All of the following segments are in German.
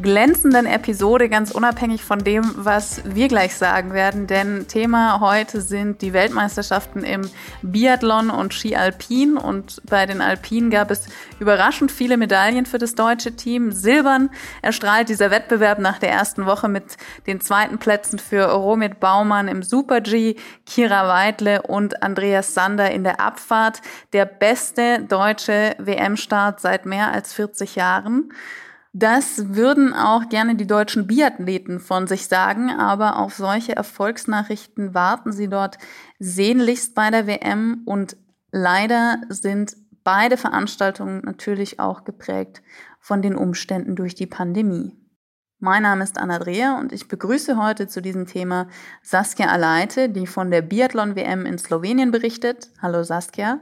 glänzenden Episode, ganz unabhängig von dem, was wir gleich sagen werden. Denn Thema heute sind die Weltmeisterschaften im Biathlon und Ski Alpin. Und bei den Alpinen gab es überraschend viele Medaillen für das deutsche Team. Silbern erstrahlt dieser Wettbewerb nach der ersten Woche mit den zweiten Plätzen für Romit Baumann im Super-G, Kira Weidle und Andreas Sander in der Abfahrt. Der beste deutsche WM-Start seit mehr als 40 Jahren. Das würden auch gerne die deutschen Biathleten von sich sagen, aber auf solche Erfolgsnachrichten warten sie dort sehnlichst bei der WM und leider sind beide Veranstaltungen natürlich auch geprägt von den Umständen durch die Pandemie. Mein Name ist Anna Dreher und ich begrüße heute zu diesem Thema Saskia Aleite, die von der Biathlon-WM in Slowenien berichtet. Hallo Saskia.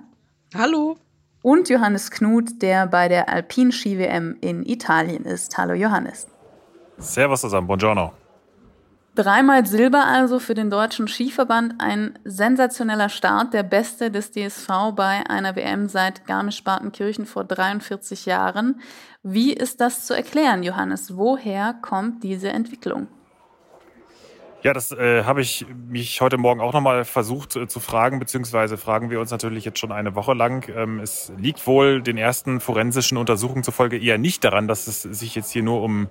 Hallo und Johannes Knut, der bei der Alpin-Ski-WM in Italien ist. Hallo Johannes. Servus zusammen, buongiorno. Dreimal Silber also für den deutschen Skiverband. Ein sensationeller Start, der beste des DSV bei einer WM seit Garmisch-Partenkirchen vor 43 Jahren. Wie ist das zu erklären, Johannes? Woher kommt diese Entwicklung? Ja, das äh, habe ich mich heute Morgen auch nochmal versucht äh, zu fragen, beziehungsweise fragen wir uns natürlich jetzt schon eine Woche lang. Ähm, es liegt wohl den ersten forensischen Untersuchungen zufolge eher nicht daran, dass es sich jetzt hier nur um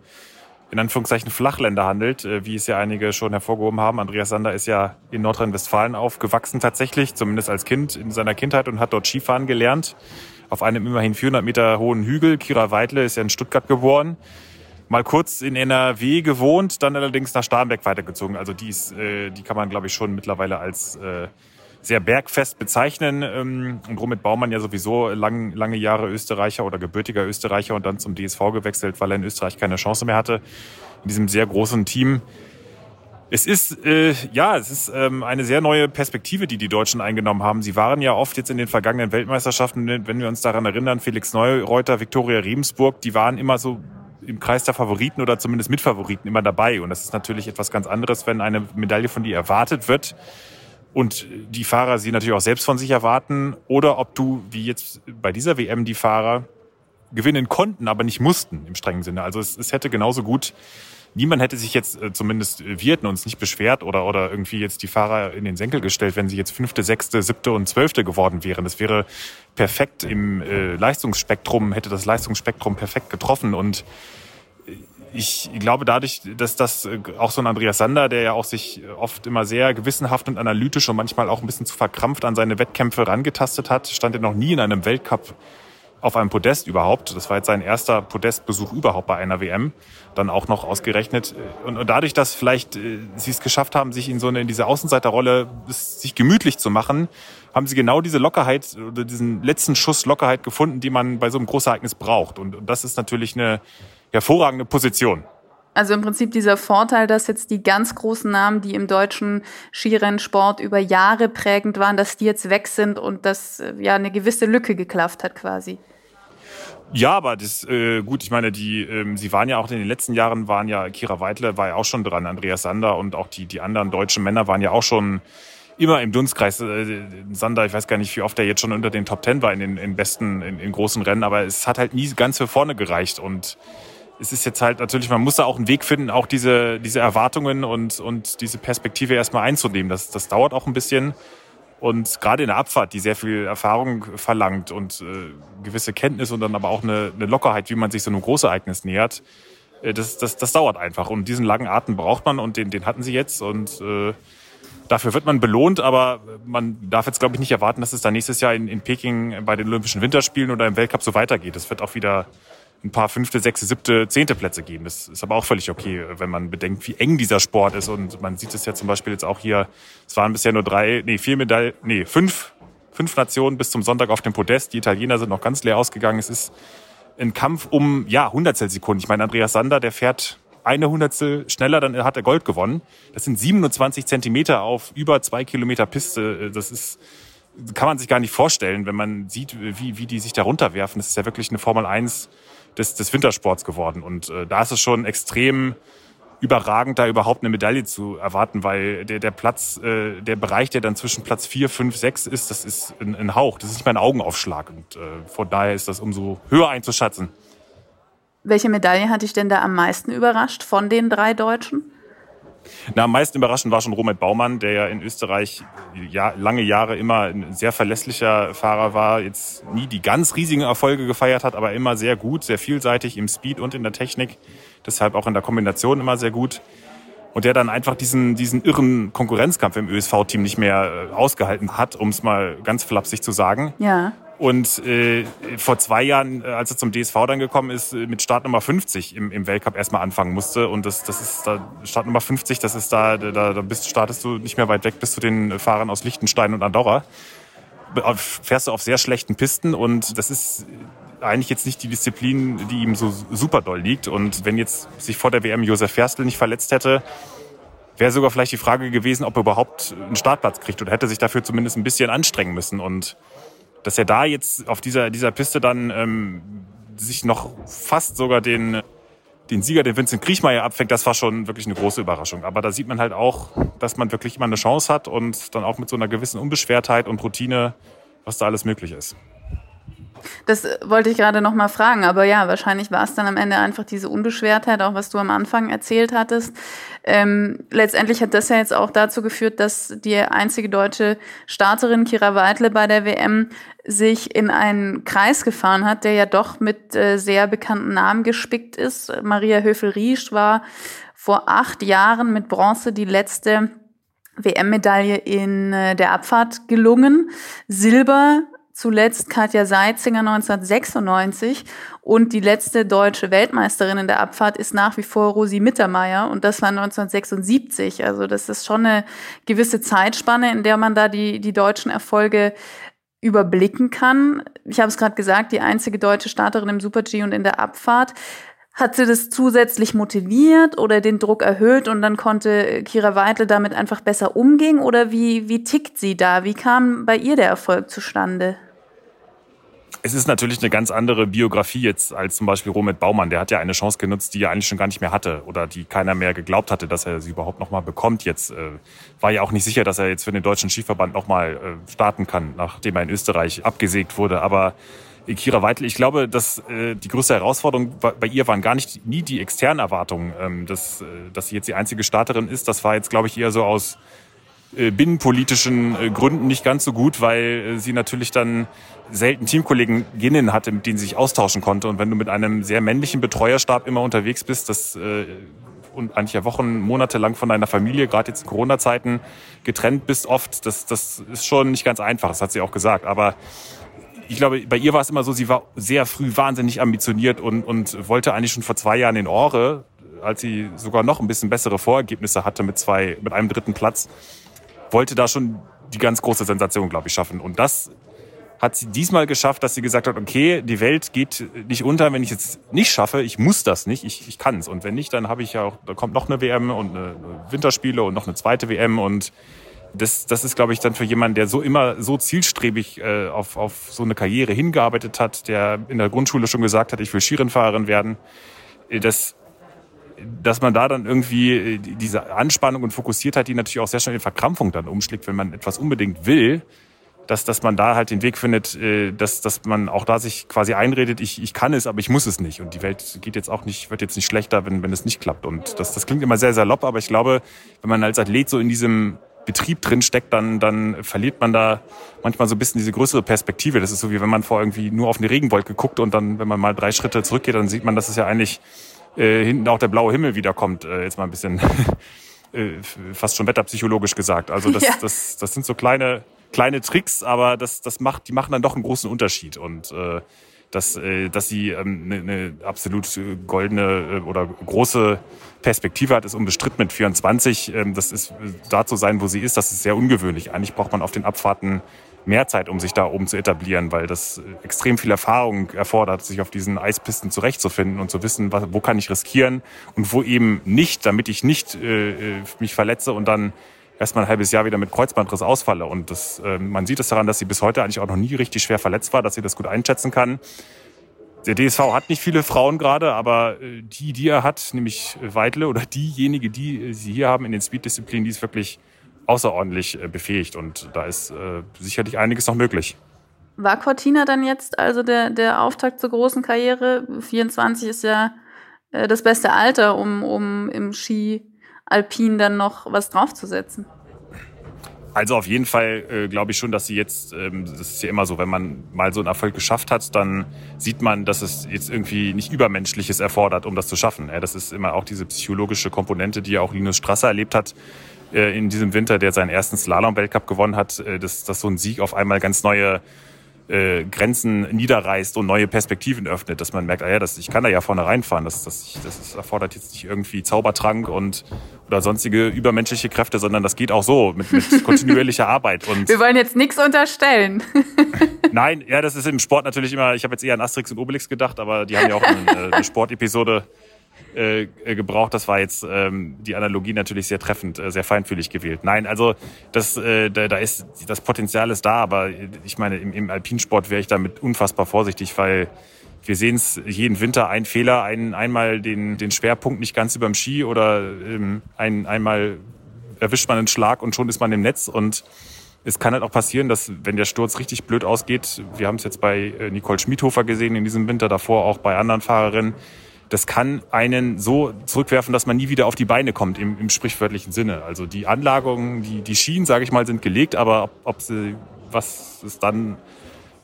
in Anführungszeichen Flachländer handelt, äh, wie es ja einige schon hervorgehoben haben. Andreas Sander ist ja in Nordrhein-Westfalen aufgewachsen tatsächlich, zumindest als Kind in seiner Kindheit und hat dort Skifahren gelernt. Auf einem immerhin 400 Meter hohen Hügel. Kira Weidle ist ja in Stuttgart geboren mal kurz in NRW gewohnt, dann allerdings nach Starnberg weitergezogen. Also die, ist, äh, die kann man, glaube ich, schon mittlerweile als äh, sehr bergfest bezeichnen. Ähm, und Romit Baumann ja sowieso lang, lange Jahre Österreicher oder gebürtiger Österreicher und dann zum DSV gewechselt, weil er in Österreich keine Chance mehr hatte. In diesem sehr großen Team. Es ist, äh, ja, es ist ähm, eine sehr neue Perspektive, die die Deutschen eingenommen haben. Sie waren ja oft jetzt in den vergangenen Weltmeisterschaften, wenn wir uns daran erinnern, Felix Neureuter, Viktoria Riemsburg, die waren immer so im Kreis der Favoriten oder zumindest Mitfavoriten immer dabei. Und das ist natürlich etwas ganz anderes, wenn eine Medaille von dir erwartet wird und die Fahrer sie natürlich auch selbst von sich erwarten oder ob du, wie jetzt bei dieser WM, die Fahrer gewinnen konnten, aber nicht mussten im strengen Sinne. Also es, es hätte genauso gut niemand hätte sich jetzt, äh, zumindest wir hätten uns nicht beschwert oder, oder irgendwie jetzt die Fahrer in den Senkel gestellt, wenn sie jetzt fünfte, sechste, siebte und zwölfte geworden wären. Das wäre perfekt im äh, Leistungsspektrum, hätte das Leistungsspektrum perfekt getroffen und ich glaube dadurch, dass das äh, auch so ein Andreas Sander, der ja auch sich oft immer sehr gewissenhaft und analytisch und manchmal auch ein bisschen zu verkrampft an seine Wettkämpfe rangetastet hat, stand er noch nie in einem Weltcup auf einem Podest überhaupt. Das war jetzt sein erster Podestbesuch überhaupt bei einer WM. Dann auch noch ausgerechnet. Und dadurch, dass vielleicht äh, sie es geschafft haben, sich in so eine, in diese Außenseiterrolle sich gemütlich zu machen, haben sie genau diese Lockerheit oder diesen letzten Schuss Lockerheit gefunden, die man bei so einem Großereignis braucht. Und das ist natürlich eine hervorragende Position. Also im Prinzip dieser Vorteil, dass jetzt die ganz großen Namen, die im deutschen Skirennsport über Jahre prägend waren, dass die jetzt weg sind und das äh, ja eine gewisse Lücke geklafft hat quasi. Ja, aber das äh, gut. Ich meine, die, ähm, sie waren ja auch in den letzten Jahren waren ja Kira Weidle war ja auch schon dran, Andreas Sander und auch die die anderen deutschen Männer waren ja auch schon immer im Dunstkreis. Äh, Sander, ich weiß gar nicht, wie oft er jetzt schon unter den Top Ten war in den in besten in, in großen Rennen, aber es hat halt nie ganz für vorne gereicht und es ist jetzt halt natürlich, man muss da auch einen Weg finden, auch diese, diese Erwartungen und, und diese Perspektive erstmal einzunehmen. Das, das dauert auch ein bisschen. Und gerade in der Abfahrt, die sehr viel Erfahrung verlangt und äh, gewisse Kenntnis und dann aber auch eine, eine Lockerheit, wie man sich so einem Großereignis nähert, äh, das, das, das dauert einfach. Und diesen langen Atem braucht man und den, den hatten sie jetzt. Und äh, dafür wird man belohnt, aber man darf jetzt, glaube ich, nicht erwarten, dass es dann nächstes Jahr in, in Peking bei den Olympischen Winterspielen oder im Weltcup so weitergeht. Es wird auch wieder ein paar fünfte, sechste, siebte, zehnte Plätze geben. Das ist aber auch völlig okay, wenn man bedenkt, wie eng dieser Sport ist. Und man sieht es ja zum Beispiel jetzt auch hier, es waren bisher nur drei, nee, vier Medaillen, nee, fünf, fünf Nationen bis zum Sonntag auf dem Podest. Die Italiener sind noch ganz leer ausgegangen. Es ist ein Kampf um, ja, Hundertstel Sekunden. Ich meine, Andreas Sander, der fährt eine Hundertstel schneller, dann hat er Gold gewonnen. Das sind 27 Zentimeter auf über zwei Kilometer Piste. Das ist, kann man sich gar nicht vorstellen, wenn man sieht, wie, wie die sich da runterwerfen. Das ist ja wirklich eine Formel 1 des, des Wintersports geworden. Und äh, da ist es schon extrem überragend, da überhaupt eine Medaille zu erwarten, weil der, der Platz, äh, der Bereich, der dann zwischen Platz 4, 5, 6 ist, das ist ein, ein Hauch. Das ist nicht mein Augenaufschlag. Und äh, von daher ist das umso höher einzuschätzen. Welche Medaille hatte ich denn da am meisten überrascht von den drei Deutschen? Na, am meisten überraschend war schon Robert Baumann, der ja in Österreich ja, lange Jahre immer ein sehr verlässlicher Fahrer war, jetzt nie die ganz riesigen Erfolge gefeiert hat, aber immer sehr gut, sehr vielseitig im Speed und in der Technik, deshalb auch in der Kombination immer sehr gut. Und der dann einfach diesen, diesen irren Konkurrenzkampf im ÖSV-Team nicht mehr äh, ausgehalten hat, um es mal ganz flapsig zu sagen. Ja. Und äh, vor zwei Jahren, äh, als er zum DSV dann gekommen ist, äh, mit Startnummer 50 im, im Weltcup erstmal anfangen musste. Und das, das ist da Startnummer 50, das ist da, da, da bist, startest du nicht mehr weit weg bis zu den Fahrern aus Liechtenstein und Andorra. Fährst du auf sehr schlechten Pisten und das ist eigentlich jetzt nicht die Disziplin, die ihm so super doll liegt. Und wenn jetzt sich vor der WM Josef Ferstl nicht verletzt hätte, wäre sogar vielleicht die Frage gewesen, ob er überhaupt einen Startplatz kriegt oder hätte sich dafür zumindest ein bisschen anstrengen müssen. Und dass er da jetzt auf dieser, dieser Piste dann ähm, sich noch fast sogar den, den Sieger, den Vincent Kriechmeier, abfängt, das war schon wirklich eine große Überraschung. Aber da sieht man halt auch, dass man wirklich immer eine Chance hat und dann auch mit so einer gewissen Unbeschwertheit und Routine, was da alles möglich ist. Das wollte ich gerade noch mal fragen, aber ja, wahrscheinlich war es dann am Ende einfach diese Unbeschwertheit, auch was du am Anfang erzählt hattest. Ähm, letztendlich hat das ja jetzt auch dazu geführt, dass die einzige deutsche Starterin Kira Weidle bei der WM sich in einen Kreis gefahren hat, der ja doch mit äh, sehr bekannten Namen gespickt ist. Maria Höfel-Riesch war vor acht Jahren mit Bronze die letzte WM-Medaille in äh, der Abfahrt gelungen. Silber zuletzt Katja Seitzinger 1996 und die letzte deutsche Weltmeisterin in der Abfahrt ist nach wie vor Rosi Mittermeier und das war 1976. Also das ist schon eine gewisse Zeitspanne, in der man da die, die deutschen Erfolge überblicken kann. Ich habe es gerade gesagt, die einzige deutsche Starterin im Super-G und in der Abfahrt. Hat sie das zusätzlich motiviert oder den Druck erhöht und dann konnte Kira Weidle damit einfach besser umgehen? Oder wie, wie tickt sie da? Wie kam bei ihr der Erfolg zustande? Es ist natürlich eine ganz andere Biografie jetzt als zum Beispiel Romet Baumann. Der hat ja eine Chance genutzt, die er eigentlich schon gar nicht mehr hatte oder die keiner mehr geglaubt hatte, dass er sie überhaupt noch mal bekommt. Jetzt äh, war ja auch nicht sicher, dass er jetzt für den deutschen Skiverband noch mal äh, starten kann, nachdem er in Österreich abgesägt wurde. Aber Kira Weidel, ich glaube, dass äh, die größte Herausforderung bei ihr waren gar nicht nie die externen Erwartungen, ähm, dass, äh, dass sie jetzt die einzige Starterin ist. Das war jetzt, glaube ich, eher so aus äh, binnenpolitischen äh, Gründen nicht ganz so gut, weil äh, sie natürlich dann selten Teamkolleginnen hatte, mit denen sie sich austauschen konnte. Und wenn du mit einem sehr männlichen Betreuerstab immer unterwegs bist, das äh, und eigentlich ja Wochen, Monate lang von deiner Familie, gerade jetzt in Corona-Zeiten, getrennt bist oft, das, das ist schon nicht ganz einfach, das hat sie auch gesagt. Aber ich glaube, bei ihr war es immer so, sie war sehr früh wahnsinnig ambitioniert und, und wollte eigentlich schon vor zwei Jahren in Ore, als sie sogar noch ein bisschen bessere Vorergebnisse hatte mit zwei, mit einem dritten Platz, wollte da schon die ganz große Sensation, glaube ich, schaffen. Und das hat sie diesmal geschafft, dass sie gesagt hat, okay, die Welt geht nicht unter, wenn ich es nicht schaffe. Ich muss das nicht, ich, ich kann es. Und wenn nicht, dann habe ich ja auch, da kommt noch eine WM und eine Winterspiele und noch eine zweite WM. Und das, das ist, glaube ich, dann für jemanden, der so immer so zielstrebig äh, auf, auf so eine Karriere hingearbeitet hat, der in der Grundschule schon gesagt hat, ich will Skirennfahrerin werden, äh, das dass man da dann irgendwie äh, diese Anspannung und Fokussiertheit, die natürlich auch sehr schnell in Verkrampfung dann umschlägt, wenn man etwas unbedingt will, dass, dass man da halt den Weg findet, äh, dass, dass man auch da sich quasi einredet, ich, ich kann es, aber ich muss es nicht. Und die Welt geht jetzt auch nicht, wird jetzt nicht schlechter, wenn, wenn es nicht klappt. Und das, das klingt immer sehr, sehr lopp, aber ich glaube, wenn man als Athlet so in diesem Betrieb drin steckt, dann, dann verliert man da manchmal so ein bisschen diese größere Perspektive. Das ist so wie wenn man vor irgendwie nur auf eine Regenwolke guckt und dann, wenn man mal drei Schritte zurückgeht, dann sieht man, dass es ja eigentlich äh, hinten auch der blaue Himmel wiederkommt. Äh, jetzt mal ein bisschen äh, fast schon wetterpsychologisch gesagt. Also das, ja. das, das sind so kleine, kleine Tricks, aber das, das macht, die machen dann doch einen großen Unterschied. Und äh, dass, äh, dass sie ähm, eine, eine absolut goldene äh, oder große Perspektive hat, ist unbestritten mit 24. Ähm, das ist da zu sein, wo sie ist, das ist sehr ungewöhnlich. Eigentlich braucht man auf den Abfahrten mehr Zeit, um sich da oben zu etablieren, weil das extrem viel Erfahrung erfordert, sich auf diesen Eispisten zurechtzufinden und zu wissen, wo kann ich riskieren und wo eben nicht, damit ich nicht äh, mich verletze und dann erstmal ein halbes Jahr wieder mit Kreuzbandriss ausfalle. Und das, äh, man sieht es daran, dass sie bis heute eigentlich auch noch nie richtig schwer verletzt war, dass sie das gut einschätzen kann. der DSV hat nicht viele Frauen gerade, aber äh, die, die er hat, nämlich Weidle oder diejenige, die sie hier haben in den Speed-Disziplinen, die ist wirklich außerordentlich äh, befähigt und da ist äh, sicherlich einiges noch möglich. War Cortina dann jetzt also der, der Auftakt zur großen Karriere? 24 ist ja äh, das beste Alter, um, um im Ski Alpin dann noch was draufzusetzen. Also auf jeden Fall äh, glaube ich schon, dass sie jetzt, ähm, das ist ja immer so, wenn man mal so einen Erfolg geschafft hat, dann sieht man, dass es jetzt irgendwie nicht Übermenschliches erfordert, um das zu schaffen. Ja, das ist immer auch diese psychologische Komponente, die ja auch Linus Strasser erlebt hat äh, in diesem Winter, der seinen ersten Slalom-Weltcup gewonnen hat, äh, dass, dass so ein Sieg auf einmal ganz neue äh, Grenzen niederreißt und neue Perspektiven öffnet, dass man merkt, ah ja, das, ich kann da ja vorne reinfahren. Das, das, das erfordert jetzt nicht irgendwie Zaubertrank und oder sonstige übermenschliche Kräfte, sondern das geht auch so mit, mit kontinuierlicher Arbeit. Und Wir wollen jetzt nichts unterstellen. Nein, ja, das ist im Sport natürlich immer, ich habe jetzt eher an Asterix und Obelix gedacht, aber die haben ja auch eine, eine Sportepisode äh, gebraucht. Das war jetzt ähm, die Analogie natürlich sehr treffend, äh, sehr feinfühlig gewählt. Nein, also das, äh, da, da ist das Potenzial ist da, aber ich meine, im, im Alpinsport wäre ich damit unfassbar vorsichtig, weil wir sehen es jeden Winter, ein Fehler, ein, einmal den, den Schwerpunkt nicht ganz überm Ski oder ähm, ein, einmal erwischt man einen Schlag und schon ist man im Netz und es kann halt auch passieren, dass wenn der Sturz richtig blöd ausgeht, wir haben es jetzt bei äh, Nicole Schmidhofer gesehen in diesem Winter, davor auch bei anderen Fahrerinnen, das kann einen so zurückwerfen, dass man nie wieder auf die Beine kommt im, im sprichwörtlichen Sinne. Also die Anlagungen, die, die Schienen, sage ich mal, sind gelegt, aber ob, ob sie, was es dann,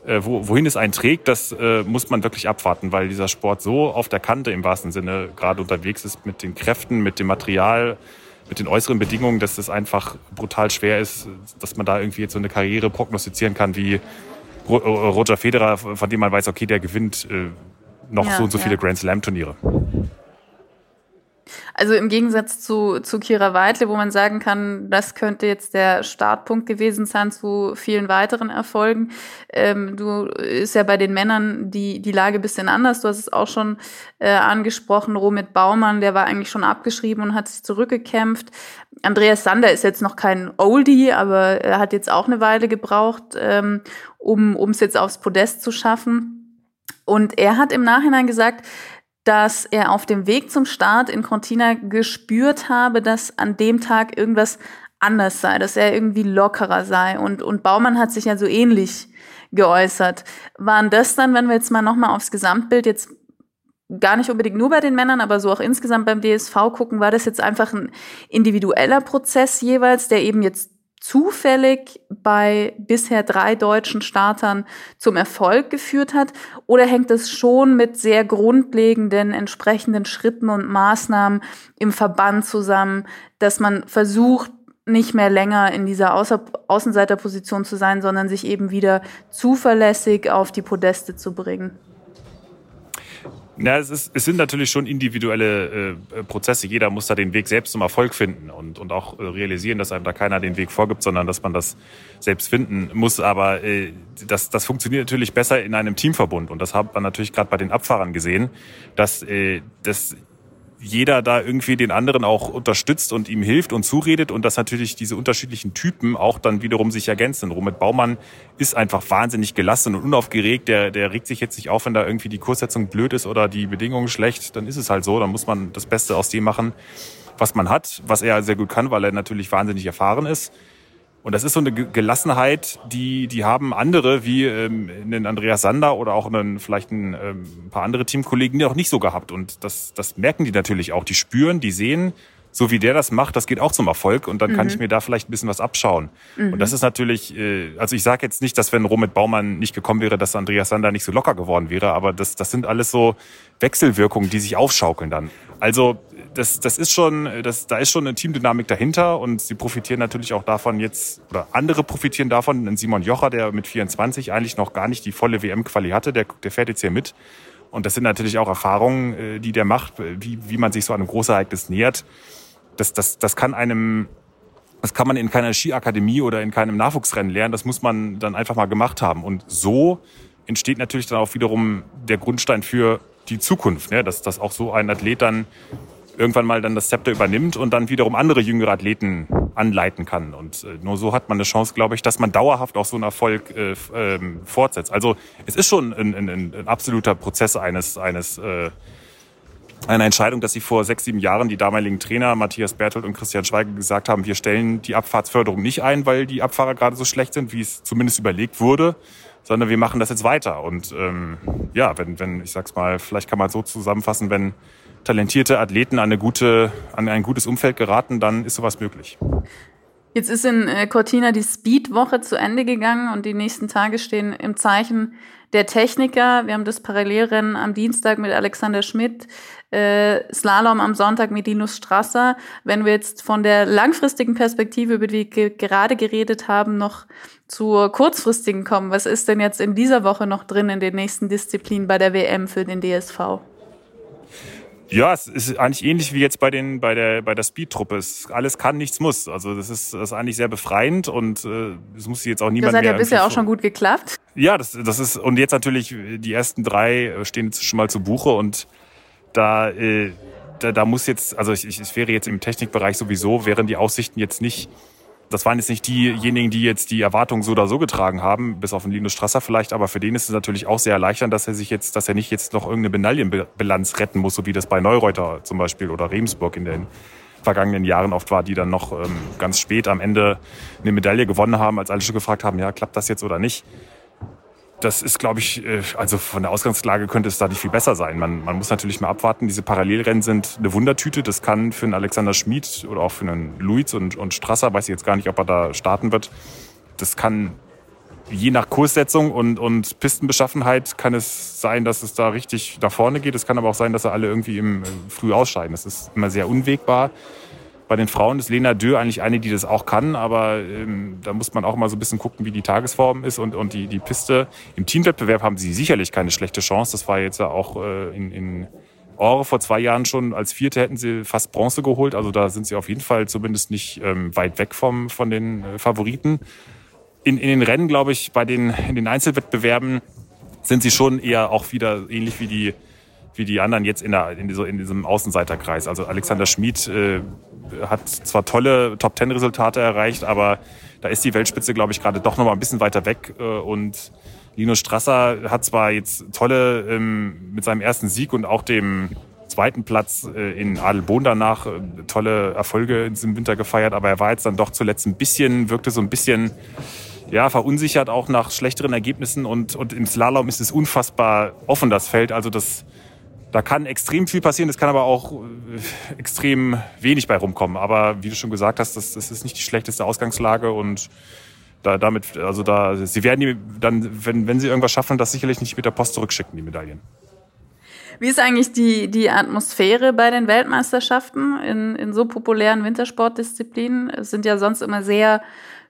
äh, wo, wohin es einen trägt, das äh, muss man wirklich abwarten, weil dieser Sport so auf der Kante im wahrsten Sinne gerade unterwegs ist mit den Kräften, mit dem Material, mit den äußeren Bedingungen, dass es einfach brutal schwer ist, dass man da irgendwie jetzt so eine Karriere prognostizieren kann wie Roger Federer, von dem man weiß, okay, der gewinnt äh, noch ja, so und so viele Grand Slam Turniere. Also im Gegensatz zu, zu Kira Weidle, wo man sagen kann, das könnte jetzt der Startpunkt gewesen sein zu vielen weiteren Erfolgen. Ähm, du ist ja bei den Männern die, die Lage bisschen anders. Du hast es auch schon äh, angesprochen. Romit Baumann, der war eigentlich schon abgeschrieben und hat sich zurückgekämpft. Andreas Sander ist jetzt noch kein Oldie, aber er hat jetzt auch eine Weile gebraucht, ähm, um es jetzt aufs Podest zu schaffen. Und er hat im Nachhinein gesagt, dass er auf dem Weg zum Start in Cortina gespürt habe, dass an dem Tag irgendwas anders sei, dass er irgendwie lockerer sei. Und, und Baumann hat sich ja so ähnlich geäußert. Waren das dann, wenn wir jetzt mal nochmal aufs Gesamtbild jetzt gar nicht unbedingt nur bei den Männern, aber so auch insgesamt beim DSV gucken, war das jetzt einfach ein individueller Prozess jeweils, der eben jetzt zufällig bei bisher drei deutschen Startern zum Erfolg geführt hat? Oder hängt es schon mit sehr grundlegenden entsprechenden Schritten und Maßnahmen im Verband zusammen, dass man versucht, nicht mehr länger in dieser Außer Außenseiterposition zu sein, sondern sich eben wieder zuverlässig auf die Podeste zu bringen? Ja, es, ist, es sind natürlich schon individuelle äh, Prozesse. Jeder muss da den Weg selbst zum Erfolg finden und, und auch äh, realisieren, dass einem da keiner den Weg vorgibt, sondern dass man das selbst finden muss. Aber äh, das, das funktioniert natürlich besser in einem Teamverbund. Und das hat man natürlich gerade bei den Abfahrern gesehen, dass äh, das jeder da irgendwie den anderen auch unterstützt und ihm hilft und zuredet und dass natürlich diese unterschiedlichen Typen auch dann wiederum sich ergänzen. Romit Baumann ist einfach wahnsinnig gelassen und unaufgeregt. Der, der regt sich jetzt nicht auf, wenn da irgendwie die Kurssetzung blöd ist oder die Bedingungen schlecht. Dann ist es halt so. Dann muss man das Beste aus dem machen, was man hat, was er sehr gut kann, weil er natürlich wahnsinnig erfahren ist. Und das ist so eine Gelassenheit, die, die haben andere, wie ähm, einen Andreas Sander oder auch einen, vielleicht ein, ähm, paar andere Teamkollegen, die auch nicht so gehabt. Und das, das merken die natürlich auch. Die spüren, die sehen, so wie der das macht, das geht auch zum Erfolg und dann mhm. kann ich mir da vielleicht ein bisschen was abschauen. Mhm. Und das ist natürlich, äh, also ich sage jetzt nicht, dass wenn Romit Baumann nicht gekommen wäre, dass Andreas Sander nicht so locker geworden wäre, aber das, das sind alles so Wechselwirkungen, die sich aufschaukeln dann. Also das, das ist schon, das, da ist schon eine Teamdynamik dahinter und sie profitieren natürlich auch davon jetzt, oder andere profitieren davon. Ein Simon Jocher, der mit 24 eigentlich noch gar nicht die volle WM-Quali hatte, der, der fährt jetzt hier mit. Und das sind natürlich auch Erfahrungen, äh, die der macht, wie, wie man sich so einem Großereignis nähert. Das, das, das kann einem, das kann man in keiner Skiakademie oder in keinem Nachwuchsrennen lernen. Das muss man dann einfach mal gemacht haben. Und so entsteht natürlich dann auch wiederum der Grundstein für die Zukunft, ne? dass, dass auch so ein Athlet dann irgendwann mal dann das Zepter übernimmt und dann wiederum andere jüngere Athleten anleiten kann. Und äh, nur so hat man eine Chance, glaube ich, dass man dauerhaft auch so einen Erfolg äh, ähm, fortsetzt. Also es ist schon ein, ein, ein absoluter Prozess eines, eines äh, einer Entscheidung, dass sie vor sechs, sieben Jahren die damaligen Trainer Matthias Berthold und Christian Schweiger gesagt haben, wir stellen die Abfahrtsförderung nicht ein, weil die Abfahrer gerade so schlecht sind, wie es zumindest überlegt wurde, sondern wir machen das jetzt weiter. Und ähm, ja, wenn, wenn, ich sag's mal, vielleicht kann man so zusammenfassen, wenn talentierte Athleten an, eine gute, an ein gutes Umfeld geraten, dann ist sowas möglich. Jetzt ist in äh, Cortina die Speed-Woche zu Ende gegangen und die nächsten Tage stehen im Zeichen der Techniker. Wir haben das Parallelrennen am Dienstag mit Alexander Schmidt, äh, Slalom am Sonntag mit Linus Strasser. Wenn wir jetzt von der langfristigen Perspektive, über die wir gerade geredet haben, noch zur kurzfristigen kommen, was ist denn jetzt in dieser Woche noch drin in den nächsten Disziplinen bei der WM für den DSV? Ja, es ist eigentlich ähnlich wie jetzt bei den bei der bei der Speed-Truppe. Alles kann, nichts muss. Also das ist, das ist eigentlich sehr befreiend und äh, es muss jetzt auch niemand mehr. Das hat ja bisher auch schon gut geklappt. Ja, das, das ist und jetzt natürlich die ersten drei stehen jetzt schon mal zu Buche und da äh, da, da muss jetzt also ich, ich wäre jetzt im Technikbereich sowieso wären die Aussichten jetzt nicht das waren jetzt nicht diejenigen, die jetzt die Erwartungen so oder so getragen haben, bis auf den Linus Strasser vielleicht, aber für den ist es natürlich auch sehr erleichternd, dass er sich jetzt, dass er nicht jetzt noch irgendeine Medaillenbilanz retten muss, so wie das bei Neureuter zum Beispiel oder Remsburg in den vergangenen Jahren oft war, die dann noch ähm, ganz spät am Ende eine Medaille gewonnen haben, als alle schon gefragt haben, ja, klappt das jetzt oder nicht das ist, glaube ich, äh, also von der Ausgangslage könnte es da nicht viel besser sein. Man, man muss natürlich mal abwarten. Diese Parallelrennen sind eine Wundertüte. Das kann für einen Alexander Schmid oder auch für einen Luiz und, und Strasser, weiß ich jetzt gar nicht, ob er da starten wird. Das kann je nach Kurssetzung und, und Pistenbeschaffenheit kann es sein, dass es da richtig nach vorne geht. Es kann aber auch sein, dass sie alle irgendwie im, äh, früh ausscheiden. Das ist immer sehr unwegbar. Bei den Frauen ist Lena Dö eigentlich eine, die das auch kann, aber ähm, da muss man auch mal so ein bisschen gucken, wie die Tagesform ist und, und die, die Piste. Im Teamwettbewerb haben sie sicherlich keine schlechte Chance. Das war jetzt ja auch äh, in, in Ore vor zwei Jahren schon. Als Vierte hätten sie fast Bronze geholt. Also da sind sie auf jeden Fall zumindest nicht ähm, weit weg vom, von den äh, Favoriten. In, in den Rennen, glaube ich, bei den, in den Einzelwettbewerben sind sie schon eher auch wieder ähnlich wie die wie die anderen jetzt in, der, in, in diesem Außenseiterkreis. Also Alexander Schmid äh, hat zwar tolle Top-10-Resultate erreicht, aber da ist die Weltspitze, glaube ich, gerade doch noch mal ein bisschen weiter weg. Äh, und Linus Strasser hat zwar jetzt tolle ähm, mit seinem ersten Sieg und auch dem zweiten Platz äh, in Adelbohn danach äh, tolle Erfolge in diesem Winter gefeiert, aber er war jetzt dann doch zuletzt ein bisschen, wirkte so ein bisschen ja, verunsichert auch nach schlechteren Ergebnissen und, und im Slalom ist es unfassbar offen, das Feld. Also das da kann extrem viel passieren, es kann aber auch äh, extrem wenig bei rumkommen. Aber wie du schon gesagt hast, das, das ist nicht die schlechteste Ausgangslage und da, damit, also da, sie werden die dann, wenn, wenn sie irgendwas schaffen, das sicherlich nicht mit der Post zurückschicken, die Medaillen. Wie ist eigentlich die, die Atmosphäre bei den Weltmeisterschaften in, in so populären Wintersportdisziplinen? Es sind ja sonst immer sehr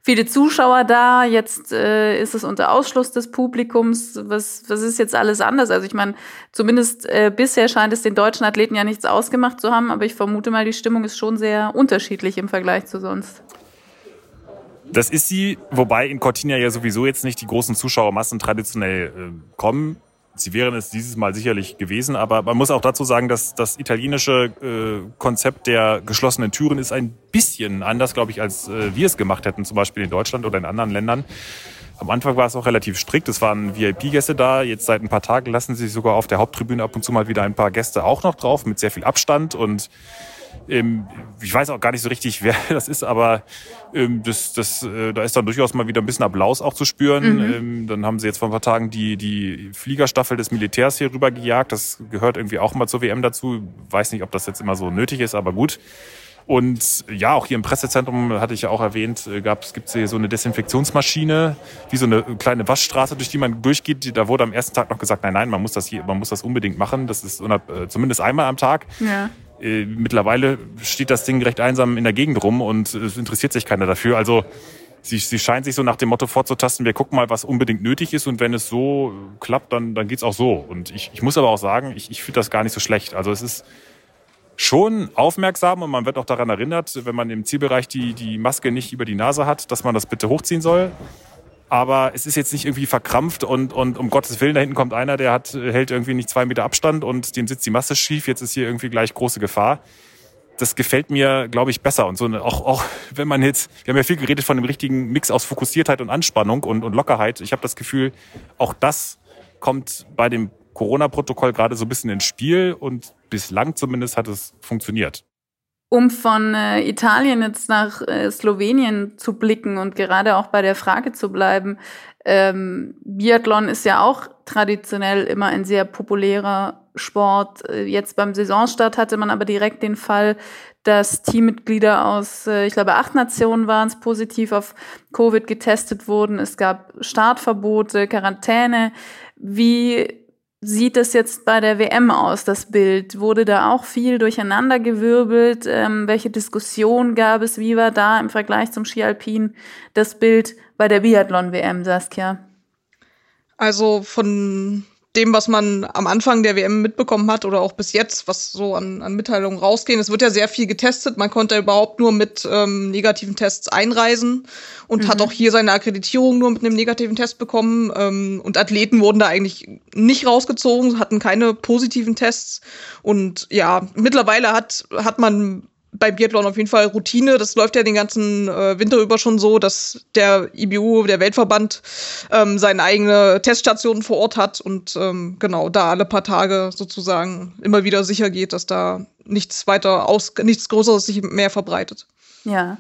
viele Zuschauer da. Jetzt äh, ist es unter Ausschluss des Publikums. Was, was ist jetzt alles anders? Also ich meine, zumindest äh, bisher scheint es den deutschen Athleten ja nichts ausgemacht zu haben, aber ich vermute mal, die Stimmung ist schon sehr unterschiedlich im Vergleich zu sonst. Das ist sie, wobei in Cortina ja sowieso jetzt nicht die großen Zuschauermassen traditionell äh, kommen. Sie wären es dieses Mal sicherlich gewesen, aber man muss auch dazu sagen, dass das italienische äh, Konzept der geschlossenen Türen ist ein bisschen anders, glaube ich, als äh, wir es gemacht hätten, zum Beispiel in Deutschland oder in anderen Ländern. Am Anfang war es auch relativ strikt. Es waren VIP-Gäste da. Jetzt seit ein paar Tagen lassen sich sogar auf der Haupttribüne ab und zu mal wieder ein paar Gäste auch noch drauf mit sehr viel Abstand und ähm, ich weiß auch gar nicht so richtig, wer das ist, aber ähm, das, das, äh, da ist dann durchaus mal wieder ein bisschen Applaus auch zu spüren. Mhm. Ähm, dann haben sie jetzt vor ein paar Tagen die, die Fliegerstaffel des Militärs hier rüber gejagt. Das gehört irgendwie auch mal zur WM dazu. Weiß nicht, ob das jetzt immer so nötig ist, aber gut. Und ja, auch hier im Pressezentrum, hatte ich ja auch erwähnt, äh, gab es gibt's hier so eine Desinfektionsmaschine, wie so eine kleine Waschstraße, durch die man durchgeht. Da wurde am ersten Tag noch gesagt, nein, nein, man muss das hier, man muss das unbedingt machen. Das ist äh, zumindest einmal am Tag. Ja. Äh, mittlerweile steht das Ding recht einsam in der Gegend rum und es interessiert sich keiner dafür. Also sie, sie scheint sich so nach dem Motto vorzutasten, wir gucken mal, was unbedingt nötig ist und wenn es so klappt, dann, dann geht's auch so. Und ich, ich muss aber auch sagen, ich, ich finde das gar nicht so schlecht. Also es ist schon aufmerksam und man wird auch daran erinnert, wenn man im Zielbereich die, die Maske nicht über die Nase hat, dass man das bitte hochziehen soll aber es ist jetzt nicht irgendwie verkrampft und, und um Gottes Willen, da hinten kommt einer, der hat, hält irgendwie nicht zwei Meter Abstand und dem sitzt die Masse schief, jetzt ist hier irgendwie gleich große Gefahr. das gefällt mir, glaube ich, besser. Und so eine, auch, auch wenn man jetzt, wir haben ja viel geredet von dem richtigen Mix aus Fokussiertheit und Anspannung und, und Lockerheit. Ich habe das Gefühl, auch das kommt bei dem Corona-Protokoll gerade so ein bisschen ins Spiel und bislang zumindest hat es funktioniert. Um von äh, Italien jetzt nach äh, Slowenien zu blicken und gerade auch bei der Frage zu bleiben, ähm, Biathlon ist ja auch traditionell immer ein sehr populärer Sport. Äh, jetzt beim Saisonstart hatte man aber direkt den Fall, dass Teammitglieder aus, äh, ich glaube, acht Nationen waren es, positiv auf Covid getestet wurden. Es gab Startverbote, Quarantäne. Wie sieht es jetzt bei der WM aus, das Bild? Wurde da auch viel durcheinandergewirbelt? Ähm, welche Diskussion gab es? Wie war da im Vergleich zum Ski Alpin das Bild bei der Biathlon-WM, Saskia? Also von dem, was man am Anfang der WM mitbekommen hat oder auch bis jetzt, was so an, an Mitteilungen rausgehen. Es wird ja sehr viel getestet. Man konnte überhaupt nur mit ähm, negativen Tests einreisen und mhm. hat auch hier seine Akkreditierung nur mit einem negativen Test bekommen. Ähm, und Athleten wurden da eigentlich nicht rausgezogen, hatten keine positiven Tests. Und ja, mittlerweile hat, hat man bei Biathlon auf jeden Fall Routine. Das läuft ja den ganzen äh, Winter über schon so, dass der IBU, der Weltverband, ähm, seine eigene Teststation vor Ort hat und ähm, genau da alle paar Tage sozusagen immer wieder sicher geht, dass da nichts weiter aus, nichts Größeres sich mehr verbreitet. Ja.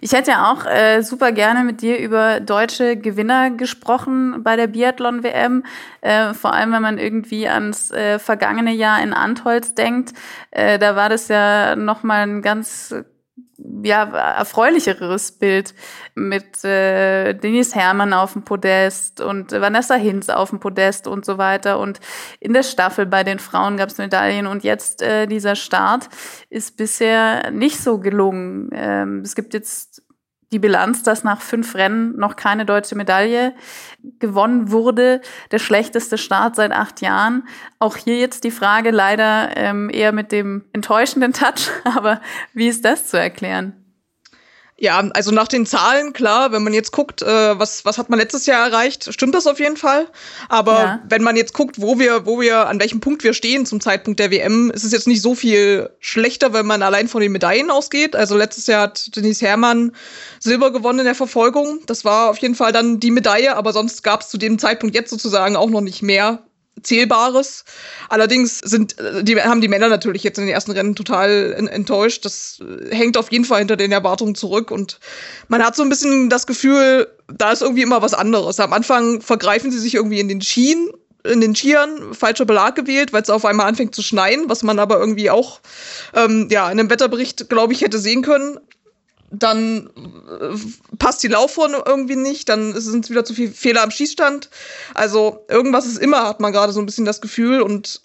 Ich hätte ja auch äh, super gerne mit dir über deutsche Gewinner gesprochen bei der Biathlon-WM. Äh, vor allem, wenn man irgendwie ans äh, vergangene Jahr in Antholz denkt. Äh, da war das ja nochmal ein ganz ja, erfreulicheres Bild mit äh, Denise Herrmann auf dem Podest und Vanessa Hinz auf dem Podest und so weiter. Und in der Staffel bei den Frauen gab es Medaillen und jetzt äh, dieser Start ist bisher nicht so gelungen. Ähm, es gibt jetzt die Bilanz, dass nach fünf Rennen noch keine deutsche Medaille gewonnen wurde. Der schlechteste Start seit acht Jahren. Auch hier jetzt die Frage leider ähm, eher mit dem enttäuschenden Touch. Aber wie ist das zu erklären? Ja, also nach den Zahlen, klar, wenn man jetzt guckt, äh, was, was hat man letztes Jahr erreicht, stimmt das auf jeden Fall. Aber ja. wenn man jetzt guckt, wo wir, wo wir, an welchem Punkt wir stehen zum Zeitpunkt der WM, ist es jetzt nicht so viel schlechter, wenn man allein von den Medaillen ausgeht. Also letztes Jahr hat Denise Herrmann Silber gewonnen in der Verfolgung. Das war auf jeden Fall dann die Medaille, aber sonst gab es zu dem Zeitpunkt jetzt sozusagen auch noch nicht mehr Zählbares. Allerdings sind, äh, die, haben die Männer natürlich jetzt in den ersten Rennen total enttäuscht. Das äh, hängt auf jeden Fall hinter den Erwartungen zurück und man hat so ein bisschen das Gefühl, da ist irgendwie immer was anderes. Am Anfang vergreifen sie sich irgendwie in den Skien, in den Skiern, falscher Belag gewählt, weil es auf einmal anfängt zu schneien, was man aber irgendwie auch ähm, ja, in einem Wetterbericht, glaube ich, hätte sehen können dann äh, passt die Laufform irgendwie nicht, dann sind es wieder zu viele Fehler am Schießstand. Also irgendwas ist immer, hat man gerade so ein bisschen das Gefühl. Und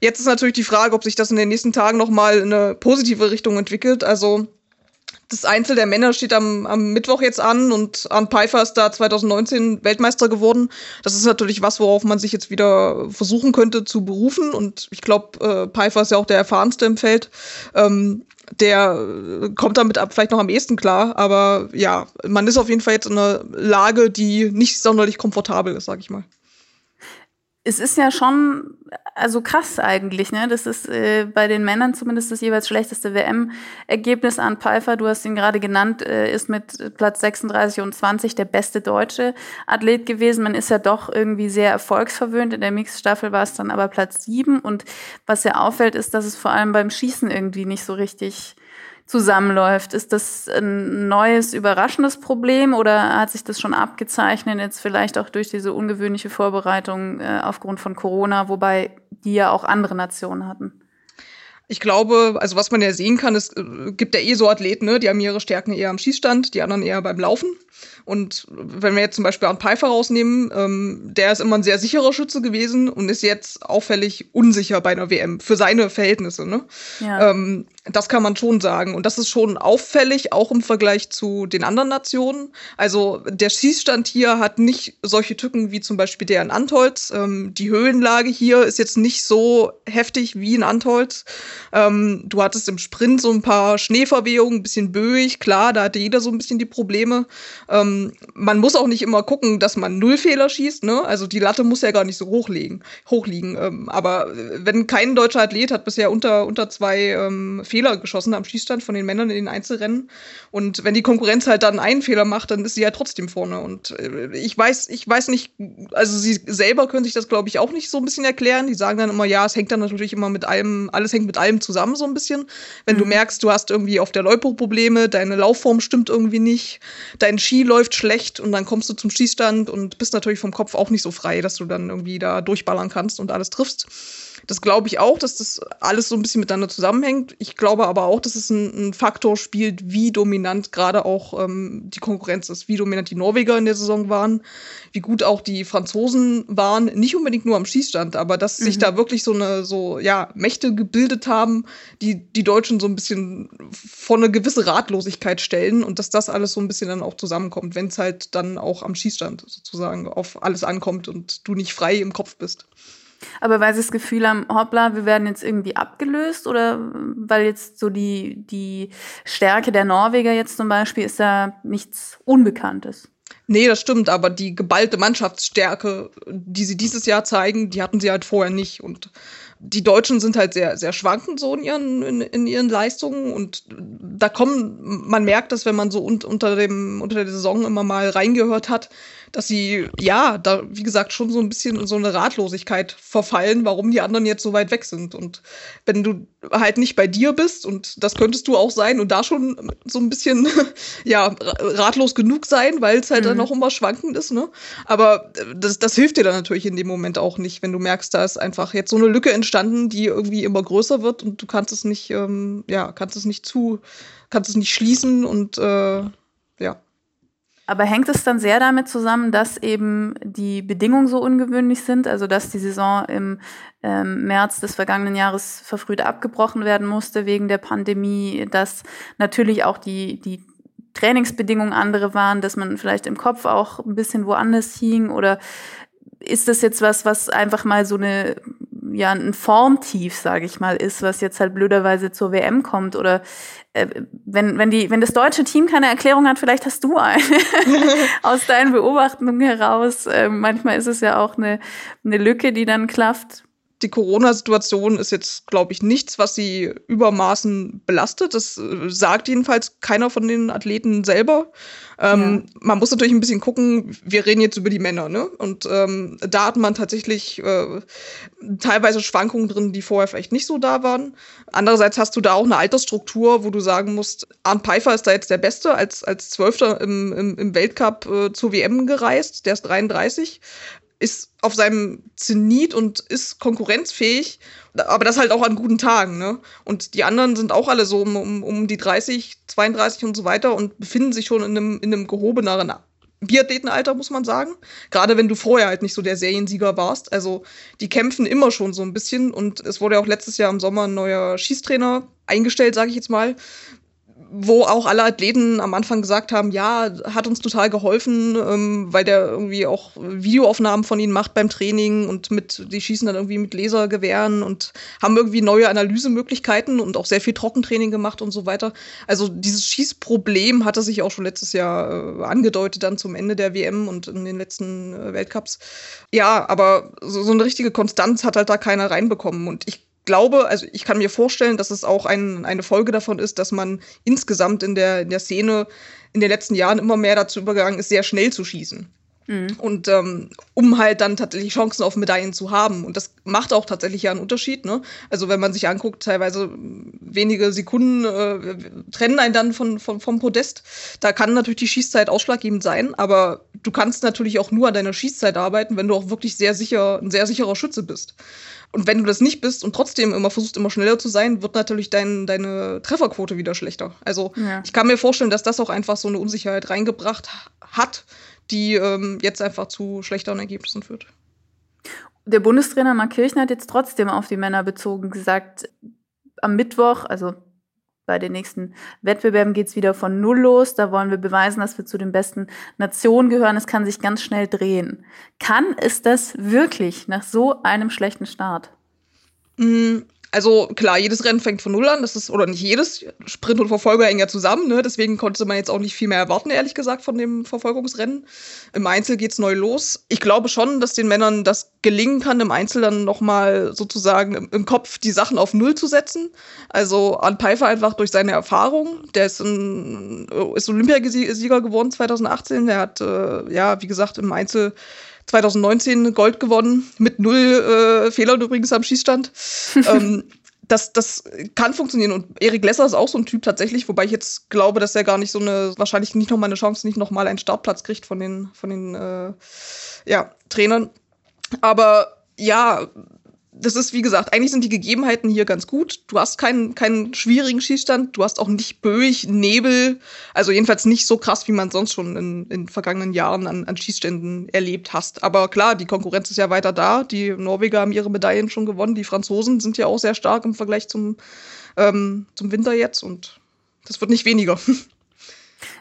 jetzt ist natürlich die Frage, ob sich das in den nächsten Tagen nochmal in eine positive Richtung entwickelt. Also das Einzel der Männer steht am, am Mittwoch jetzt an und Arndt Pfeiffer ist da 2019 Weltmeister geworden. Das ist natürlich was, worauf man sich jetzt wieder versuchen könnte zu berufen. Und ich glaube, äh, Pfeiffer ist ja auch der erfahrenste im Feld. Ähm, der äh, kommt damit ab, vielleicht noch am ehesten klar. Aber ja, man ist auf jeden Fall jetzt in einer Lage, die nicht sonderlich komfortabel ist, sag ich mal es ist ja schon also krass eigentlich, ne? Das ist äh, bei den Männern zumindest das jeweils schlechteste WM-Ergebnis an Pfeiffer. Du hast ihn gerade genannt, äh, ist mit Platz 36 und 20 der beste deutsche Athlet gewesen. Man ist ja doch irgendwie sehr erfolgsverwöhnt. In der Mixstaffel war es dann aber Platz 7. Und was ja auffällt, ist, dass es vor allem beim Schießen irgendwie nicht so richtig zusammenläuft. Ist das ein neues, überraschendes Problem oder hat sich das schon abgezeichnet, jetzt vielleicht auch durch diese ungewöhnliche Vorbereitung äh, aufgrund von Corona, wobei die ja auch andere Nationen hatten? Ich glaube, also was man ja sehen kann, es äh, gibt ja eh so Athleten, ne? die haben ihre Stärken eher am Schießstand, die anderen eher beim Laufen. Und wenn wir jetzt zum Beispiel einen Pfeiffer rausnehmen, ähm, der ist immer ein sehr sicherer Schütze gewesen und ist jetzt auffällig unsicher bei einer WM für seine Verhältnisse. Ne? Ja. Ähm, das kann man schon sagen. Und das ist schon auffällig, auch im Vergleich zu den anderen Nationen. Also der Schießstand hier hat nicht solche Tücken wie zum Beispiel der in Antolz. Ähm, die Höhenlage hier ist jetzt nicht so heftig wie in Antolz. Ähm, du hattest im Sprint so ein paar Schneeverwehungen, ein bisschen böig, klar, da hatte jeder so ein bisschen die Probleme. Ähm, ähm, man muss auch nicht immer gucken, dass man null Fehler schießt. Ne? Also die Latte muss ja gar nicht so hochlegen, hochliegen. Ähm, aber wenn kein deutscher Athlet hat bisher unter, unter zwei ähm, Fehler geschossen am Schießstand von den Männern in den Einzelrennen. Und wenn die Konkurrenz halt dann einen Fehler macht, dann ist sie ja trotzdem vorne. Und äh, ich weiß, ich weiß nicht, also sie selber können sich das, glaube ich, auch nicht so ein bisschen erklären. Die sagen dann immer, ja, es hängt dann natürlich immer mit allem, alles hängt mit allem zusammen so ein bisschen. Wenn mhm. du merkst, du hast irgendwie auf der Loipo Probleme, deine Laufform stimmt irgendwie nicht, dein Ski läuft schlecht und dann kommst du zum Schießstand und bist natürlich vom Kopf auch nicht so frei, dass du dann irgendwie da durchballern kannst und alles triffst. Das glaube ich auch, dass das alles so ein bisschen miteinander zusammenhängt. Ich glaube aber auch, dass es ein, ein Faktor spielt, wie dominant gerade auch ähm, die Konkurrenz ist, wie dominant die Norweger in der Saison waren, wie gut auch die Franzosen waren. Nicht unbedingt nur am Schießstand, aber dass mhm. sich da wirklich so eine so ja Mächte gebildet haben, die die Deutschen so ein bisschen vor eine gewisse Ratlosigkeit stellen und dass das alles so ein bisschen dann auch zusammenkommt, wenn es halt dann auch am Schießstand sozusagen auf alles ankommt und du nicht frei im Kopf bist. Aber weil sie das Gefühl haben, hoppla, wir werden jetzt irgendwie abgelöst oder weil jetzt so die, die Stärke der Norweger jetzt zum Beispiel ist da nichts Unbekanntes? Nee, das stimmt, aber die geballte Mannschaftsstärke, die sie dieses Jahr zeigen, die hatten sie halt vorher nicht. Und die Deutschen sind halt sehr, sehr schwankend so in ihren, in, in ihren Leistungen und da kommen, man merkt das, wenn man so un, unter dem, unter der Saison immer mal reingehört hat, dass sie, ja, da, wie gesagt, schon so ein bisschen in so eine Ratlosigkeit verfallen, warum die anderen jetzt so weit weg sind. Und wenn du halt nicht bei dir bist, und das könntest du auch sein, und da schon so ein bisschen, ja, ratlos genug sein, weil es halt mhm. dann auch immer schwankend ist, ne? Aber das, das hilft dir dann natürlich in dem Moment auch nicht, wenn du merkst, da ist einfach jetzt so eine Lücke entstanden, die irgendwie immer größer wird und du kannst es nicht, ähm, ja, kannst es nicht zu, kannst es nicht schließen und äh, ja. Aber hängt es dann sehr damit zusammen, dass eben die Bedingungen so ungewöhnlich sind, also dass die Saison im ähm, März des vergangenen Jahres verfrüht abgebrochen werden musste wegen der Pandemie, dass natürlich auch die, die Trainingsbedingungen andere waren, dass man vielleicht im Kopf auch ein bisschen woanders hing? Oder ist das jetzt was, was einfach mal so eine ja ein Formtief, sage ich mal, ist, was jetzt halt blöderweise zur WM kommt oder äh, wenn, wenn, die, wenn das deutsche Team keine Erklärung hat, vielleicht hast du eine aus deinen Beobachtungen heraus. Äh, manchmal ist es ja auch eine, eine Lücke, die dann klafft die Corona-Situation ist jetzt, glaube ich, nichts, was sie übermaßen belastet. Das äh, sagt jedenfalls keiner von den Athleten selber. Ähm, ja. Man muss natürlich ein bisschen gucken, wir reden jetzt über die Männer, ne? Und ähm, da hat man tatsächlich äh, teilweise Schwankungen drin, die vorher vielleicht nicht so da waren. Andererseits hast du da auch eine Altersstruktur, wo du sagen musst, Arndt Pfeiffer ist da jetzt der Beste, als, als Zwölfter im, im, im Weltcup äh, zur WM gereist, der ist 33 ist auf seinem Zenit und ist konkurrenzfähig, aber das halt auch an guten Tagen, ne? Und die anderen sind auch alle so um, um, um die 30, 32 und so weiter und befinden sich schon in einem, in einem gehobeneren Biathletenalter, muss man sagen. Gerade wenn du vorher halt nicht so der Seriensieger warst. Also die kämpfen immer schon so ein bisschen und es wurde ja auch letztes Jahr im Sommer ein neuer Schießtrainer eingestellt, sage ich jetzt mal, wo auch alle Athleten am Anfang gesagt haben, ja, hat uns total geholfen, ähm, weil der irgendwie auch Videoaufnahmen von ihnen macht beim Training und mit, die schießen dann irgendwie mit Lasergewehren und haben irgendwie neue Analysemöglichkeiten und auch sehr viel Trockentraining gemacht und so weiter. Also dieses Schießproblem hatte sich auch schon letztes Jahr äh, angedeutet dann zum Ende der WM und in den letzten äh, Weltcups. Ja, aber so, so eine richtige Konstanz hat halt da keiner reinbekommen und ich glaube, also ich kann mir vorstellen, dass es auch ein, eine Folge davon ist, dass man insgesamt in der, in der Szene in den letzten Jahren immer mehr dazu übergegangen ist, sehr schnell zu schießen. Mhm. Und ähm, um halt dann tatsächlich Chancen auf Medaillen zu haben. Und das macht auch tatsächlich ja einen Unterschied. Ne? Also wenn man sich anguckt, teilweise wenige Sekunden äh, trennen einen dann von, von, vom Podest. Da kann natürlich die Schießzeit ausschlaggebend sein, aber du kannst natürlich auch nur an deiner Schießzeit arbeiten, wenn du auch wirklich sehr sicher, ein sehr sicherer Schütze bist. Und wenn du das nicht bist und trotzdem immer versuchst, immer schneller zu sein, wird natürlich dein, deine Trefferquote wieder schlechter. Also ja. ich kann mir vorstellen, dass das auch einfach so eine Unsicherheit reingebracht hat, die ähm, jetzt einfach zu schlechteren Ergebnissen führt. Der Bundestrainer Mark Kirchner hat jetzt trotzdem auf die Männer bezogen gesagt, am Mittwoch, also bei den nächsten Wettbewerben geht es wieder von Null los. Da wollen wir beweisen, dass wir zu den besten Nationen gehören. Es kann sich ganz schnell drehen. Kann es das wirklich nach so einem schlechten Start? Mm, Also klar, jedes Rennen fängt von null an, das ist, oder nicht jedes, Sprint und Verfolger hängen ja zusammen, ne? deswegen konnte man jetzt auch nicht viel mehr erwarten, ehrlich gesagt, von dem Verfolgungsrennen. Im Einzel geht's neu los. Ich glaube schon, dass den Männern das gelingen kann, im Einzel dann nochmal sozusagen im, im, Kopf die Sachen auf Null zu setzen. Also an Pfeiffer einfach durch seine Erfahrung, der ist, ein, ist Olympiasieger geworden 2018, der hat, äh, ja, wie gesagt, im Einzel 2019 Gold gewonnen, mit null äh, Fehlern übrigens am Schießstand. ähm, das, das kann funktionieren. Und Erik Lesser ist auch so ein Typ tatsächlich, wobei ich jetzt glaube, dass er gar nicht so eine, wahrscheinlich nicht nochmal eine Chance, nicht nochmal einen Startplatz kriegt von den, von den äh, ja, Trainern. Aber ja, das ist, wie gesagt, eigentlich sind die Gegebenheiten hier ganz gut. Du hast keinen, keinen schwierigen Schießstand, du hast auch nicht Böig, Nebel, also jedenfalls nicht so krass, wie man sonst schon in, in vergangenen Jahren an, an Schießständen erlebt hast. Aber klar, die Konkurrenz ist ja weiter da. Die Norweger haben ihre Medaillen schon gewonnen, die Franzosen sind ja auch sehr stark im Vergleich zum, ähm, zum Winter jetzt und das wird nicht weniger.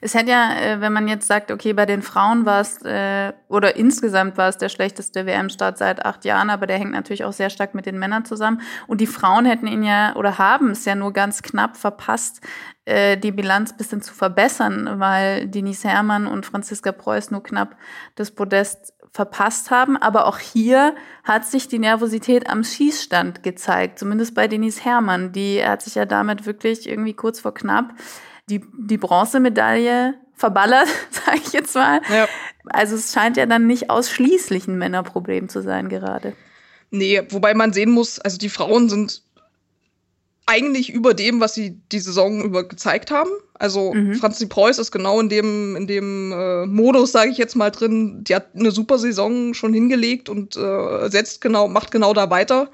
Es hätte ja, äh, wenn man jetzt sagt, okay, bei den Frauen war es, äh, oder insgesamt war es der schlechteste WM-Start seit acht Jahren, aber der hängt natürlich auch sehr stark mit den Männern zusammen. Und die Frauen hätten ihn ja, oder haben es ja nur ganz knapp verpasst, äh, die Bilanz ein bisschen zu verbessern, weil Denise Herrmann und Franziska Preuß nur knapp das Podest verpasst haben. Aber auch hier hat sich die Nervosität am Schießstand gezeigt, zumindest bei Denise Herrmann. Die hat sich ja damit wirklich irgendwie kurz vor knapp die, die Bronzemedaille verballert, sage ich jetzt mal. Ja. Also es scheint ja dann nicht ausschließlich ein Männerproblem zu sein gerade. Nee, wobei man sehen muss, also die Frauen sind eigentlich über dem, was sie die Saison über gezeigt haben. Also mhm. Franzi Preuß ist genau in dem, in dem äh, Modus, sage ich jetzt mal drin. Die hat eine super Saison schon hingelegt und äh, setzt genau, macht genau da weiter.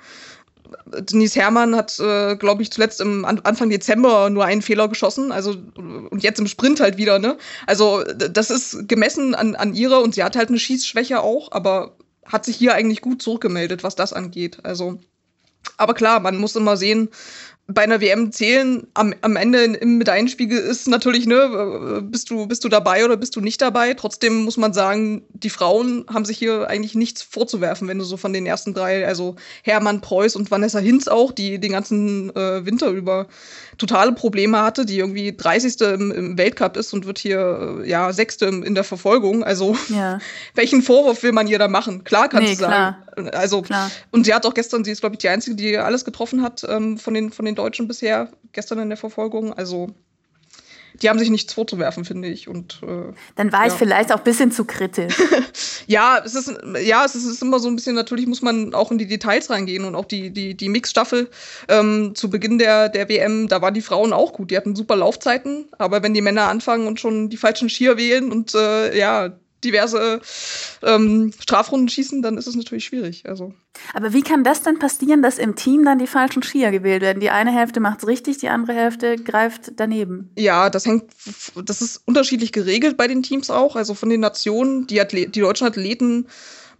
Denise Herrmann hat, äh, glaube ich, zuletzt im An Anfang Dezember nur einen Fehler geschossen. Also und jetzt im Sprint halt wieder, ne? Also das ist gemessen an, an ihrer und sie hat halt eine Schießschwäche auch, aber hat sich hier eigentlich gut zurückgemeldet, was das angeht. Also, aber klar, man muss immer sehen, bei einer WM zählen am, am Ende im Medaillenspiegel ist natürlich, ne, bist du, bist du dabei oder bist du nicht dabei? Trotzdem muss man sagen, die Frauen haben sich hier eigentlich nichts vorzuwerfen, wenn du so von den ersten drei, also Hermann Preuß und Vanessa Hinz auch, die den ganzen äh, Winter über totale Probleme hatte, die irgendwie 30. im, im Weltcup ist und wird hier, äh, ja, Sechste in der Verfolgung. Also, ja. welchen Vorwurf will man ihr da machen? Klar kannst nee, du sagen. Also, klar. und sie hat auch gestern, sie ist, glaube ich, die Einzige, die alles getroffen hat ähm, von, den, von den Deutschen bisher, gestern in der Verfolgung. Also, die haben sich nichts vorzuwerfen, finde ich. Und, äh, Dann war ja. ich vielleicht auch ein bisschen zu kritisch. ja, es ist, ja, es ist immer so ein bisschen, natürlich muss man auch in die Details reingehen und auch die, die, die Mixstaffel ähm, zu Beginn der, der WM, da waren die Frauen auch gut. Die hatten super Laufzeiten, aber wenn die Männer anfangen und schon die falschen Skier wählen und äh, ja, diverse ähm, Strafrunden schießen, dann ist es natürlich schwierig. Also. Aber wie kann das denn passieren, dass im Team dann die falschen Skier gewählt werden? Die eine Hälfte macht es richtig, die andere Hälfte greift daneben. Ja, das hängt, das ist unterschiedlich geregelt bei den Teams auch. Also von den Nationen, die, Athlet, die deutschen Athleten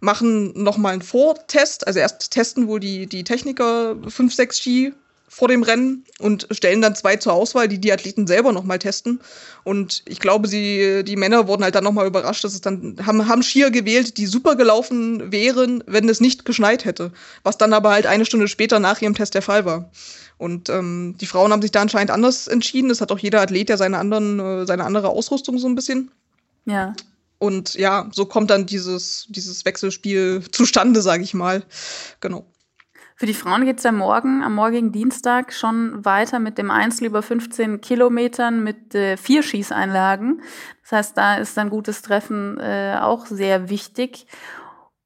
machen nochmal einen Vortest. Also erst testen wohl die, die Techniker fünf, sechs Ski vor dem Rennen und stellen dann zwei zur Auswahl, die die Athleten selber nochmal testen. Und ich glaube, sie, die Männer wurden halt dann nochmal überrascht, dass es dann, haben, haben Skier gewählt, die super gelaufen wären, wenn es nicht geschneit hätte. Was dann aber halt eine Stunde später nach ihrem Test der Fall war. Und ähm, die Frauen haben sich da anscheinend anders entschieden. Es hat auch jeder Athlet ja seine, anderen, äh, seine andere Ausrüstung so ein bisschen. Ja. Und ja, so kommt dann dieses, dieses Wechselspiel zustande, sage ich mal. Genau. Für die Frauen geht es ja morgen, am morgigen Dienstag, schon weiter mit dem Einzel über 15 Kilometern mit äh, vier Schießeinlagen. Das heißt, da ist ein gutes Treffen äh, auch sehr wichtig.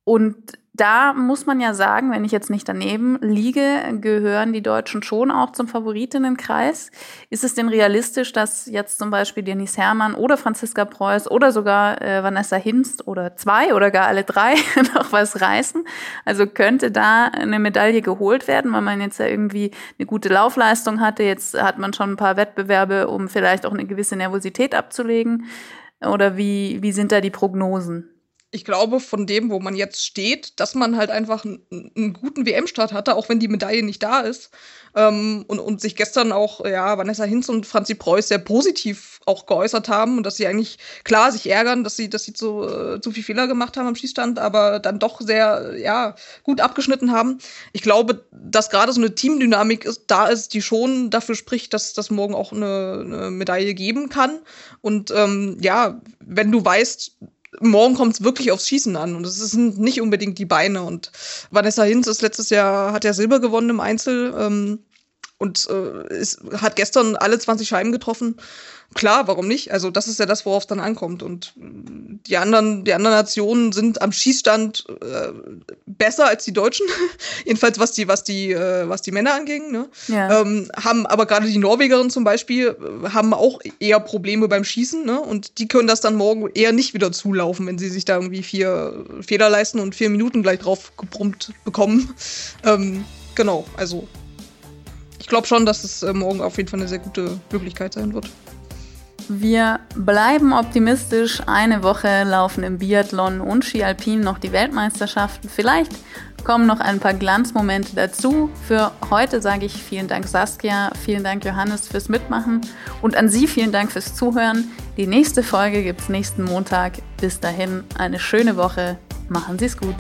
Und da muss man ja sagen, wenn ich jetzt nicht daneben liege, gehören die Deutschen schon auch zum Favoritenkreis. Ist es denn realistisch, dass jetzt zum Beispiel Denise Herrmann oder Franziska Preuß oder sogar äh, Vanessa Hinst oder zwei oder gar alle drei noch was reißen? Also könnte da eine Medaille geholt werden, weil man jetzt ja irgendwie eine gute Laufleistung hatte. Jetzt hat man schon ein paar Wettbewerbe, um vielleicht auch eine gewisse Nervosität abzulegen. Oder wie, wie sind da die Prognosen? Ich glaube, von dem, wo man jetzt steht, dass man halt einfach einen, guten WM-Start hatte, auch wenn die Medaille nicht da ist. Ähm, und, und sich gestern auch, ja, Vanessa Hinz und Franzi Preuß sehr positiv auch geäußert haben und dass sie eigentlich, klar, sich ärgern, dass sie, dass sie zu, äh, zu viel Fehler gemacht haben am Schießstand, aber dann doch sehr, ja, gut abgeschnitten haben. Ich glaube, dass gerade so eine Teamdynamik ist, da ist, die schon dafür spricht, dass das morgen auch eine, eine Medaille geben kann. Und ähm, ja, wenn du weißt, morgen kommt es wirklich aufs Schießen an und es sind nicht unbedingt die Beine. Und Vanessa Hinz ist letztes Jahr, hat ja Silber gewonnen im Einzel ähm, und äh, ist, hat gestern alle 20 Scheiben getroffen klar, warum nicht? Also das ist ja das, worauf es dann ankommt. Und die anderen, die anderen Nationen sind am Schießstand äh, besser als die Deutschen, jedenfalls was die, was die, äh, was die Männer anging. Ne? Ja. Ähm, haben aber gerade die Norwegerinnen zum Beispiel äh, haben auch eher Probleme beim Schießen, ne? Und die können das dann morgen eher nicht wieder zulaufen, wenn sie sich da irgendwie vier Feder leisten und vier Minuten gleich drauf gebrummt bekommen. Ähm, genau, also ich glaube schon, dass es äh, morgen auf jeden Fall eine sehr gute Möglichkeit sein wird. Wir bleiben optimistisch. Eine Woche laufen im Biathlon und Ski Alpin noch die Weltmeisterschaften. Vielleicht kommen noch ein paar Glanzmomente dazu. Für heute sage ich vielen Dank Saskia, vielen Dank Johannes fürs Mitmachen und an Sie vielen Dank fürs Zuhören. Die nächste Folge gibt es nächsten Montag. Bis dahin eine schöne Woche. Machen Sie es gut.